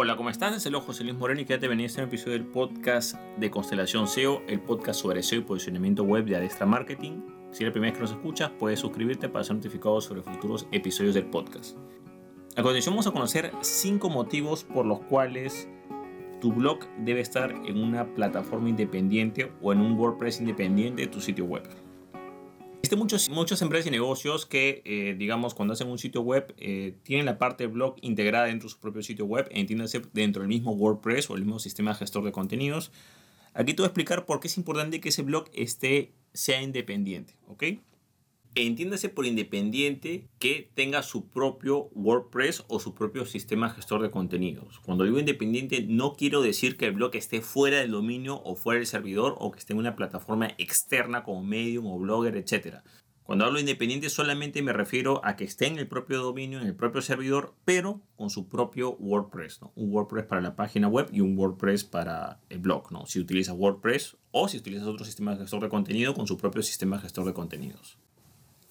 Hola, ¿cómo estás? Es el José Luis Moreno y quédate venir a este episodio del podcast de Constelación SEO, el podcast sobre SEO y posicionamiento web de Adestra Marketing. Si es la primera vez que nos escuchas, puedes suscribirte para ser notificado sobre futuros episodios del podcast. A continuación vamos a conocer 5 motivos por los cuales tu blog debe estar en una plataforma independiente o en un WordPress independiente de tu sitio web. Existen muchos, muchas empresas y negocios que, eh, digamos, cuando hacen un sitio web, eh, tienen la parte blog integrada dentro de su propio sitio web, entiéndase dentro del mismo WordPress o el mismo sistema gestor de contenidos. Aquí te voy a explicar por qué es importante que ese blog esté, sea independiente, ¿ok? Entiéndase por independiente que tenga su propio WordPress o su propio sistema gestor de contenidos. Cuando digo independiente no quiero decir que el blog esté fuera del dominio o fuera del servidor o que esté en una plataforma externa como Medium o Blogger, etc. Cuando hablo independiente solamente me refiero a que esté en el propio dominio, en el propio servidor, pero con su propio WordPress. Un WordPress para la página web y un WordPress para el blog. ¿no? Si utilizas WordPress o si utilizas otro sistema gestor de contenido con su propio sistema gestor de contenidos.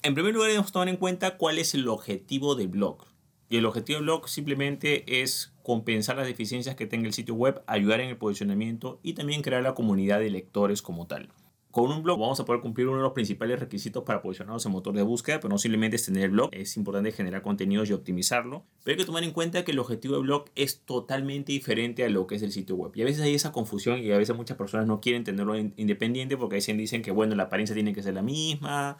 En primer lugar, debemos tomar en cuenta cuál es el objetivo del blog. Y el objetivo del blog simplemente es compensar las deficiencias que tenga el sitio web, ayudar en el posicionamiento y también crear la comunidad de lectores como tal. Con un blog vamos a poder cumplir uno de los principales requisitos para posicionarnos en motor de búsqueda, pero no simplemente es tener el blog, es importante generar contenidos y optimizarlo. Pero hay que tomar en cuenta que el objetivo del blog es totalmente diferente a lo que es el sitio web. Y a veces hay esa confusión y a veces muchas personas no quieren tenerlo independiente porque ahí se dicen que bueno, la apariencia tiene que ser la misma,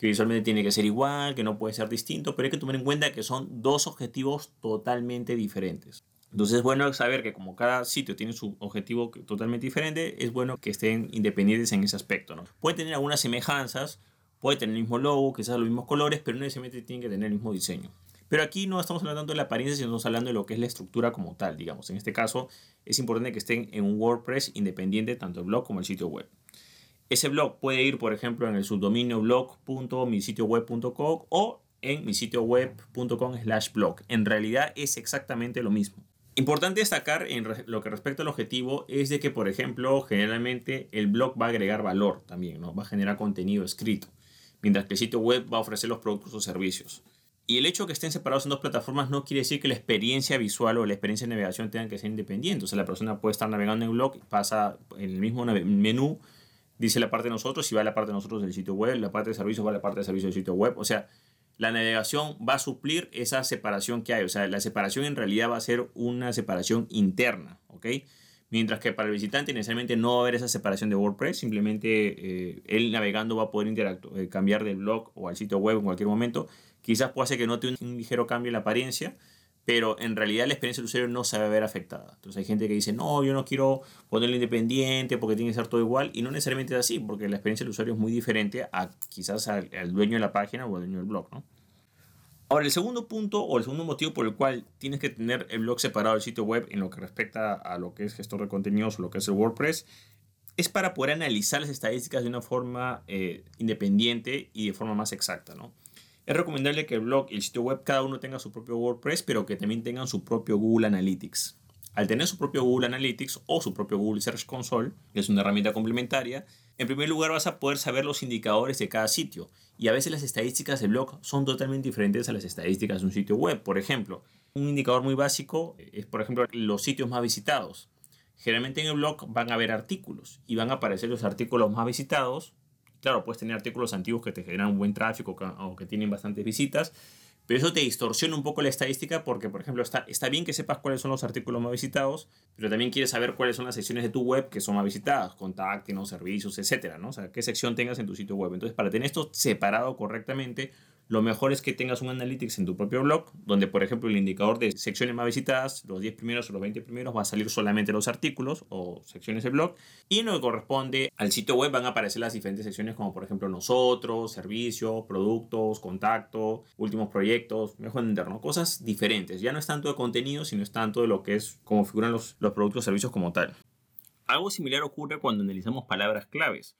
que visualmente tiene que ser igual, que no puede ser distinto, pero hay que tomar en cuenta que son dos objetivos totalmente diferentes. Entonces es bueno saber que como cada sitio tiene su objetivo totalmente diferente, es bueno que estén independientes en ese aspecto. ¿no? Pueden tener algunas semejanzas, puede tener el mismo logo, quizás los mismos colores, pero no necesariamente tienen que tener el mismo diseño. Pero aquí no estamos hablando de la apariencia, sino estamos hablando de lo que es la estructura como tal, digamos. En este caso es importante que estén en un WordPress independiente, tanto el blog como el sitio web. Ese blog puede ir, por ejemplo, en el subdominio blog.misitioweb.com o en misitioweb.com slash blog. En realidad es exactamente lo mismo. Importante destacar en lo que respecta al objetivo es de que, por ejemplo, generalmente el blog va a agregar valor también, ¿no? va a generar contenido escrito, mientras que el sitio web va a ofrecer los productos o servicios. Y el hecho de que estén separados en dos plataformas no quiere decir que la experiencia visual o la experiencia de navegación tengan que ser independientes. O sea, la persona puede estar navegando en el blog, pasa en el mismo menú dice la parte de nosotros y va a la parte de nosotros del sitio web, la parte de servicios va a la parte de servicios del sitio web. O sea, la navegación va a suplir esa separación que hay. O sea, la separación en realidad va a ser una separación interna, ¿ok? Mientras que para el visitante necesariamente no va a haber esa separación de WordPress, simplemente eh, él navegando va a poder eh, cambiar del blog o al sitio web en cualquier momento. Quizás pueda ser que note un, un ligero cambio en la apariencia, pero en realidad la experiencia del usuario no se va a ver afectada. Entonces hay gente que dice, no, yo no quiero ponerlo independiente porque tiene que ser todo igual, y no necesariamente es así, porque la experiencia del usuario es muy diferente a quizás al, dueño de la página o al dueño del blog, ¿no? Ahora, el segundo punto o el segundo motivo por el cual tienes que tener el blog separado del sitio web en lo que respecta a lo que es gestor de contenidos o lo que es el WordPress es para poder analizar las estadísticas de una forma eh, independiente y de forma más exacta, ¿no? Es recomendable que el blog y el sitio web cada uno tenga su propio WordPress, pero que también tengan su propio Google Analytics. Al tener su propio Google Analytics o su propio Google Search Console, que es una herramienta complementaria, en primer lugar vas a poder saber los indicadores de cada sitio. Y a veces las estadísticas del blog son totalmente diferentes a las estadísticas de un sitio web. Por ejemplo, un indicador muy básico es, por ejemplo, los sitios más visitados. Generalmente en el blog van a haber artículos y van a aparecer los artículos más visitados claro, puedes tener artículos antiguos que te generan buen tráfico o que tienen bastantes visitas, pero eso te distorsiona un poco la estadística porque, por ejemplo, está, está bien que sepas cuáles son los artículos más visitados, pero también quieres saber cuáles son las secciones de tu web que son más visitadas, contactos, servicios, etcétera, ¿no? O sea, qué sección tengas en tu sitio web. Entonces, para tener esto separado correctamente, lo mejor es que tengas un analytics en tu propio blog, donde por ejemplo el indicador de secciones más visitadas, los 10 primeros o los 20 primeros, va a salir solamente los artículos o secciones del blog. Y en lo que corresponde al sitio web van a aparecer las diferentes secciones como por ejemplo nosotros, servicios, productos, contacto, últimos proyectos, mejor entenderlo, cosas diferentes. Ya no es tanto de contenido, sino es tanto de lo que es cómo figuran los, los productos o servicios como tal. Algo similar ocurre cuando analizamos palabras claves.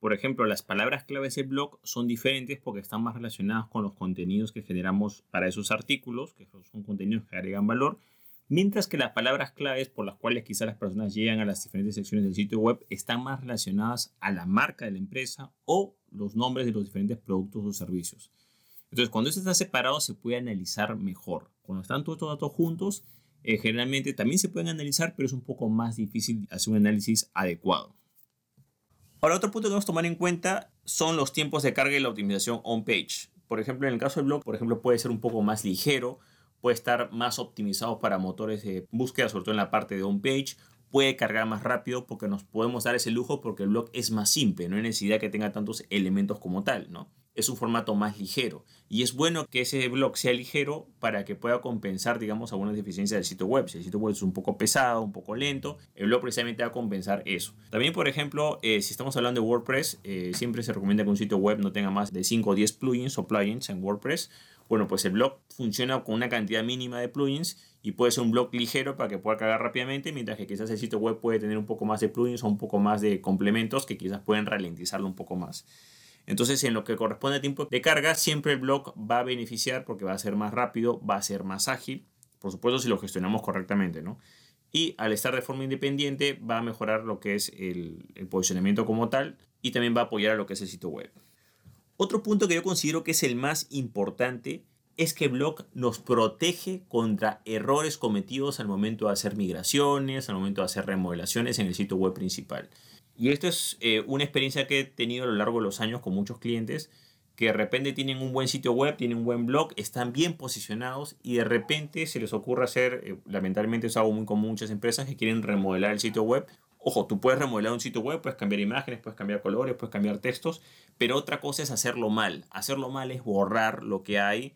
Por ejemplo, las palabras claves del blog son diferentes porque están más relacionadas con los contenidos que generamos para esos artículos, que son contenidos que agregan valor, mientras que las palabras claves por las cuales quizás las personas llegan a las diferentes secciones del sitio web están más relacionadas a la marca de la empresa o los nombres de los diferentes productos o servicios. Entonces, cuando esto está separado, se puede analizar mejor. Cuando están todos estos datos juntos, eh, generalmente también se pueden analizar, pero es un poco más difícil hacer un análisis adecuado. Ahora, otro punto que debemos tomar en cuenta son los tiempos de carga y la optimización on-page. Por ejemplo, en el caso del blog, por ejemplo, puede ser un poco más ligero, puede estar más optimizado para motores de búsqueda, sobre todo en la parte de on-page, puede cargar más rápido porque nos podemos dar ese lujo porque el blog es más simple, no hay necesidad que tenga tantos elementos como tal, ¿no? Es un formato más ligero. Y es bueno que ese blog sea ligero para que pueda compensar, digamos, algunas deficiencias del sitio web. Si el sitio web es un poco pesado, un poco lento, el blog precisamente va a compensar eso. También, por ejemplo, eh, si estamos hablando de WordPress, eh, siempre se recomienda que un sitio web no tenga más de 5 o 10 plugins o plugins en WordPress. Bueno, pues el blog funciona con una cantidad mínima de plugins y puede ser un blog ligero para que pueda cargar rápidamente, mientras que quizás el sitio web puede tener un poco más de plugins o un poco más de complementos que quizás pueden ralentizarlo un poco más. Entonces, en lo que corresponde a tiempo de carga, siempre el blog va a beneficiar porque va a ser más rápido, va a ser más ágil, por supuesto si lo gestionamos correctamente, ¿no? Y al estar de forma independiente va a mejorar lo que es el, posicionamiento como tal y también va a apoyar a lo que es el sitio web. Otro punto que yo considero que es el más importante es que Blog nos protege contra errores cometidos al momento de hacer migraciones, al momento de hacer remodelaciones en el sitio web principal. Y esto es eh, una experiencia que he tenido a lo largo de los años con muchos clientes que de repente tienen un buen sitio web, tienen un buen blog, están bien posicionados y de repente se les ocurre hacer, eh, lamentablemente es algo muy común muchas empresas que quieren remodelar el sitio web. Ojo, tú puedes remodelar un sitio web, puedes cambiar imágenes, puedes cambiar colores, puedes cambiar textos, pero otra cosa es hacerlo mal. Hacerlo mal es borrar lo que hay,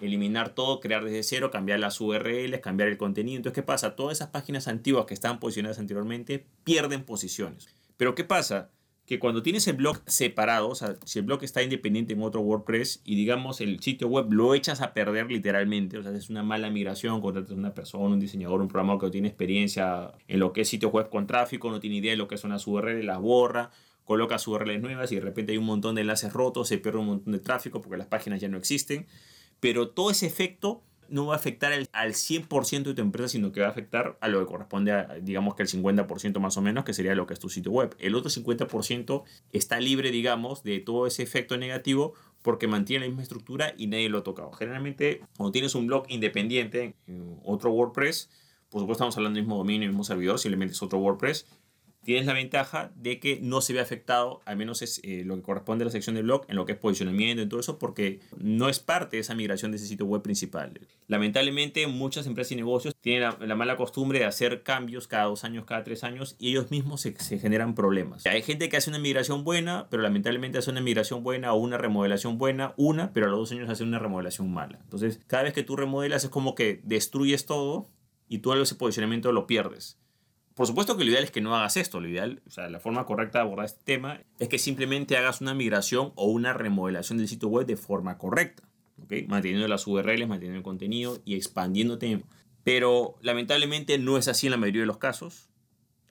eliminar todo, crear desde cero, cambiar las URLs, cambiar el contenido. Entonces, ¿qué pasa? Todas esas páginas antiguas que estaban posicionadas anteriormente pierden posiciones. Pero ¿qué pasa? Que cuando tienes el blog separado, o sea, si el blog está independiente en otro WordPress y digamos el sitio web lo echas a perder literalmente, o sea, es una mala migración, contratas a una persona, un diseñador, un programador que no tiene experiencia en lo que es sitio web con tráfico, no tiene idea de lo que son las URLs, las borra, coloca URLs nuevas y de repente hay un montón de enlaces rotos, se pierde un montón de tráfico porque las páginas ya no existen. Pero todo ese efecto no va a afectar al, 100% de tu empresa, sino que va a afectar a lo que corresponde a, digamos que el 50% más o menos, que sería lo que es tu sitio web. El otro 50% está libre, digamos, de todo ese efecto negativo porque mantiene la misma estructura y nadie lo ha tocado. Generalmente, cuando tienes un blog independiente, en otro WordPress, por supuesto estamos hablando del mismo dominio, el mismo servidor, simplemente es otro WordPress, tienes la ventaja de que no se ve afectado, al menos es eh, lo que corresponde a la sección de blog, en lo que es posicionamiento, en todo eso, porque no es parte de esa migración de ese sitio web principal. Lamentablemente, muchas empresas y negocios tienen la, mala costumbre de hacer cambios cada dos años, cada tres años, y ellos mismos se, se, generan problemas. Hay gente que hace una migración buena, pero lamentablemente hace una migración buena o una remodelación buena, una, pero a los dos años hace una remodelación mala. Entonces, cada vez que tú remodelas es como que destruyes todo y todo ese posicionamiento lo pierdes. Por supuesto que lo ideal es que no hagas esto. Lo ideal, o sea, la forma correcta de abordar este tema es que simplemente hagas una migración o una remodelación del sitio web de forma correcta. ¿okay? Manteniendo las URLs, manteniendo el contenido y expandiéndote. Pero lamentablemente no es así en la mayoría de los casos.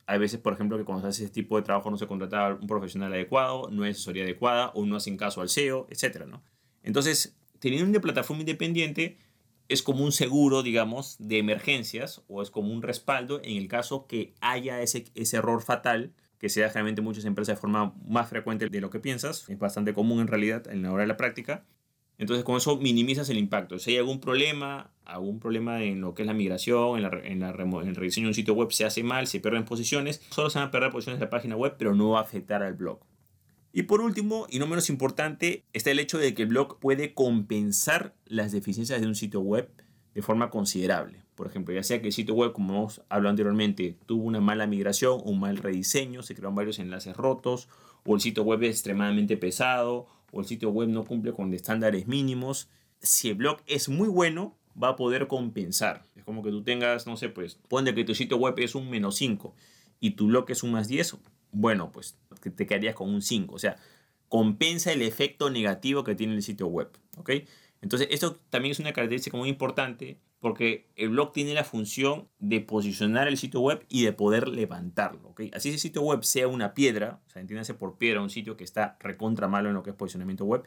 Hay veces, por ejemplo, que cuando se hace ese tipo de trabajo no se contrata un profesional adecuado, no hay asesoría adecuada o no hacen caso al SEO, etc. ¿no? Entonces, teniendo una plataforma independiente, es como un seguro, digamos, de emergencias o es como un respaldo en el caso que haya ese, ese error fatal que se da generalmente en muchas empresas de forma más frecuente de lo que piensas. Es bastante común en realidad en la hora de la práctica. Entonces con eso minimizas el impacto. Si hay algún problema, algún problema en lo que es la migración, en, la, en, la, en el rediseño de un sitio web se hace mal, se pierden posiciones, solo se van a perder posiciones de la página web, pero no va a afectar al blog. Y por último, y no menos importante, está el hecho de que el blog puede compensar las deficiencias de un sitio web de forma considerable. Por ejemplo, ya sea que el sitio web, como hemos hablado anteriormente, tuvo una mala migración, un mal rediseño, se crearon varios enlaces rotos, o el sitio web es extremadamente pesado, o el sitio web no cumple con estándares mínimos. Si el blog es muy bueno, va a poder compensar. Es como que tú tengas, no sé, pues, pone que tu sitio web es un menos 5 y tu blog es un más 10, bueno, pues te quedarías con un 5. O sea, compensa el efecto negativo que tiene el sitio web. ¿ok? Entonces, esto también es una característica muy importante porque el blog tiene la función de posicionar el sitio web y de poder levantarlo. ¿ok? Así ese sitio web sea una piedra, o sea, entiéndase por piedra un sitio que está recontra malo en lo que es posicionamiento web,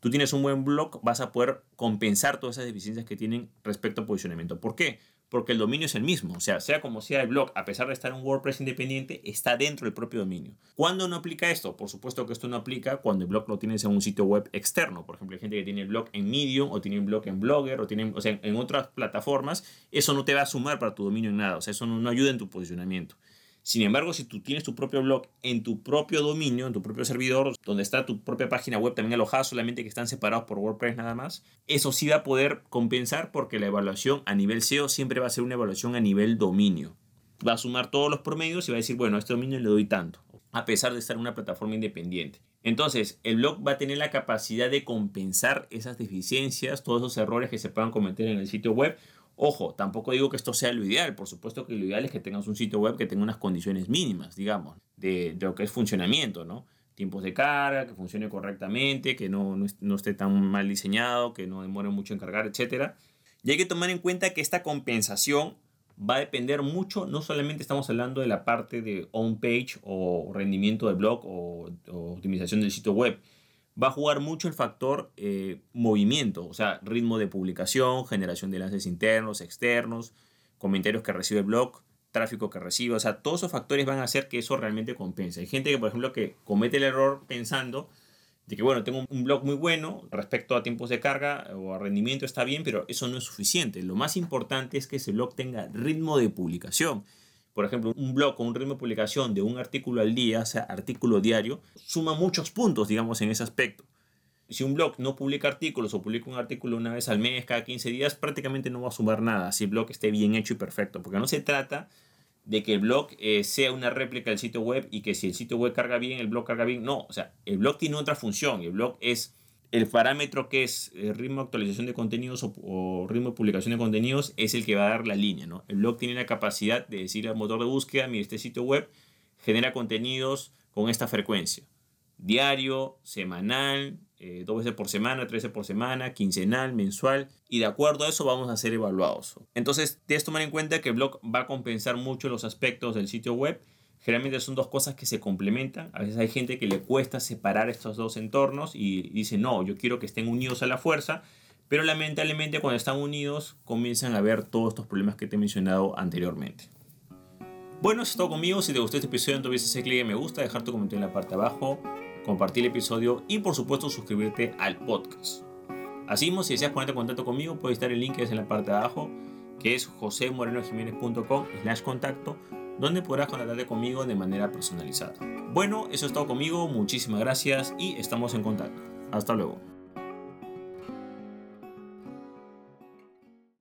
tú tienes un buen blog, vas a poder compensar todas esas deficiencias que tienen respecto a posicionamiento. ¿Por qué? Porque el dominio es el mismo. O sea, sea como sea el blog, a pesar de estar en un WordPress independiente, está dentro del propio dominio. ¿Cuándo no aplica esto? Por supuesto que esto no aplica cuando el blog lo tienes en un sitio web externo. Por ejemplo, hay gente que tiene el blog en Medium o tiene un blog en Blogger o, tiene, o sea, en otras plataformas. Eso no te va a sumar para tu dominio en nada. O sea, eso no ayuda en tu posicionamiento. Sin embargo, si tú tienes tu propio blog en tu propio dominio, en tu propio servidor, donde está tu propia página web también alojada, solamente que están separados por WordPress nada más, eso sí va a poder compensar porque la evaluación a nivel SEO siempre va a ser una evaluación a nivel dominio. Va a sumar todos los promedios y va a decir, bueno, a este dominio le doy tanto, a pesar de estar en una plataforma independiente. Entonces, el blog va a tener la capacidad de compensar esas deficiencias, todos esos errores que se puedan cometer en el sitio web Ojo, tampoco digo que esto sea lo ideal, por supuesto que lo ideal es que tengas un sitio web que tenga unas condiciones mínimas, digamos, de, lo que es funcionamiento, ¿no? Tiempos de carga, que funcione correctamente, que no, no, esté tan mal diseñado, que no demore mucho en cargar, etc. Y hay que tomar en cuenta que esta compensación va a depender mucho, no solamente estamos hablando de la parte de on-page o rendimiento de blog o optimización del sitio web, va a jugar mucho el factor eh, movimiento, o sea, ritmo de publicación, generación de enlaces internos, externos, comentarios que recibe el blog, tráfico que recibe, o sea, todos esos factores van a hacer que eso realmente compense. Hay gente que, por ejemplo, que comete el error pensando de que, bueno, tengo un blog muy bueno respecto a tiempos de carga o a rendimiento está bien, pero eso no es suficiente. Lo más importante es que ese blog tenga ritmo de publicación por ejemplo, un blog con un ritmo de publicación de un artículo al día, o sea, artículo diario, suma muchos puntos, digamos, en ese aspecto. Si un blog no publica artículos o publica un artículo una vez al mes, cada 15 días, prácticamente no va a sumar nada si el blog esté bien hecho y perfecto, porque no se trata de que el blog eh, sea una réplica del sitio web y que si el sitio web carga bien, el blog carga bien. No, o sea, el blog tiene otra función. El blog es el parámetro que es el eh, ritmo de actualización de contenidos o, ritmo de publicación de contenidos es el que va a dar la línea. ¿no? El blog tiene la capacidad de decir al motor de búsqueda, mire, este sitio web genera contenidos con esta frecuencia. Diario, semanal, eh, dos veces por semana, tres veces por semana, quincenal, mensual. Y de acuerdo a eso vamos a ser evaluados. Entonces, debes tomar en cuenta que el blog va a compensar mucho los aspectos del sitio web Generalmente son dos cosas que se complementan. A veces hay gente que le cuesta separar estos dos entornos y dice, no, yo quiero que estén unidos a la fuerza, pero lamentablemente cuando están unidos comienzan a ver todos estos problemas que te he mencionado anteriormente. Bueno, eso es todo conmigo. Si te gustó este episodio, olvides hacer clic en me gusta, dejar tu comentario en la parte de abajo, compartir el episodio y por supuesto suscribirte al podcast. Así si deseas ponerte en contacto conmigo, puedes estar el link que es en la parte de abajo, que es josemorenojiménez.com slash contacto donde podrás contactarte conmigo de manera personalizada. Bueno, eso es todo conmigo, muchísimas gracias y estamos en contacto. Hasta luego.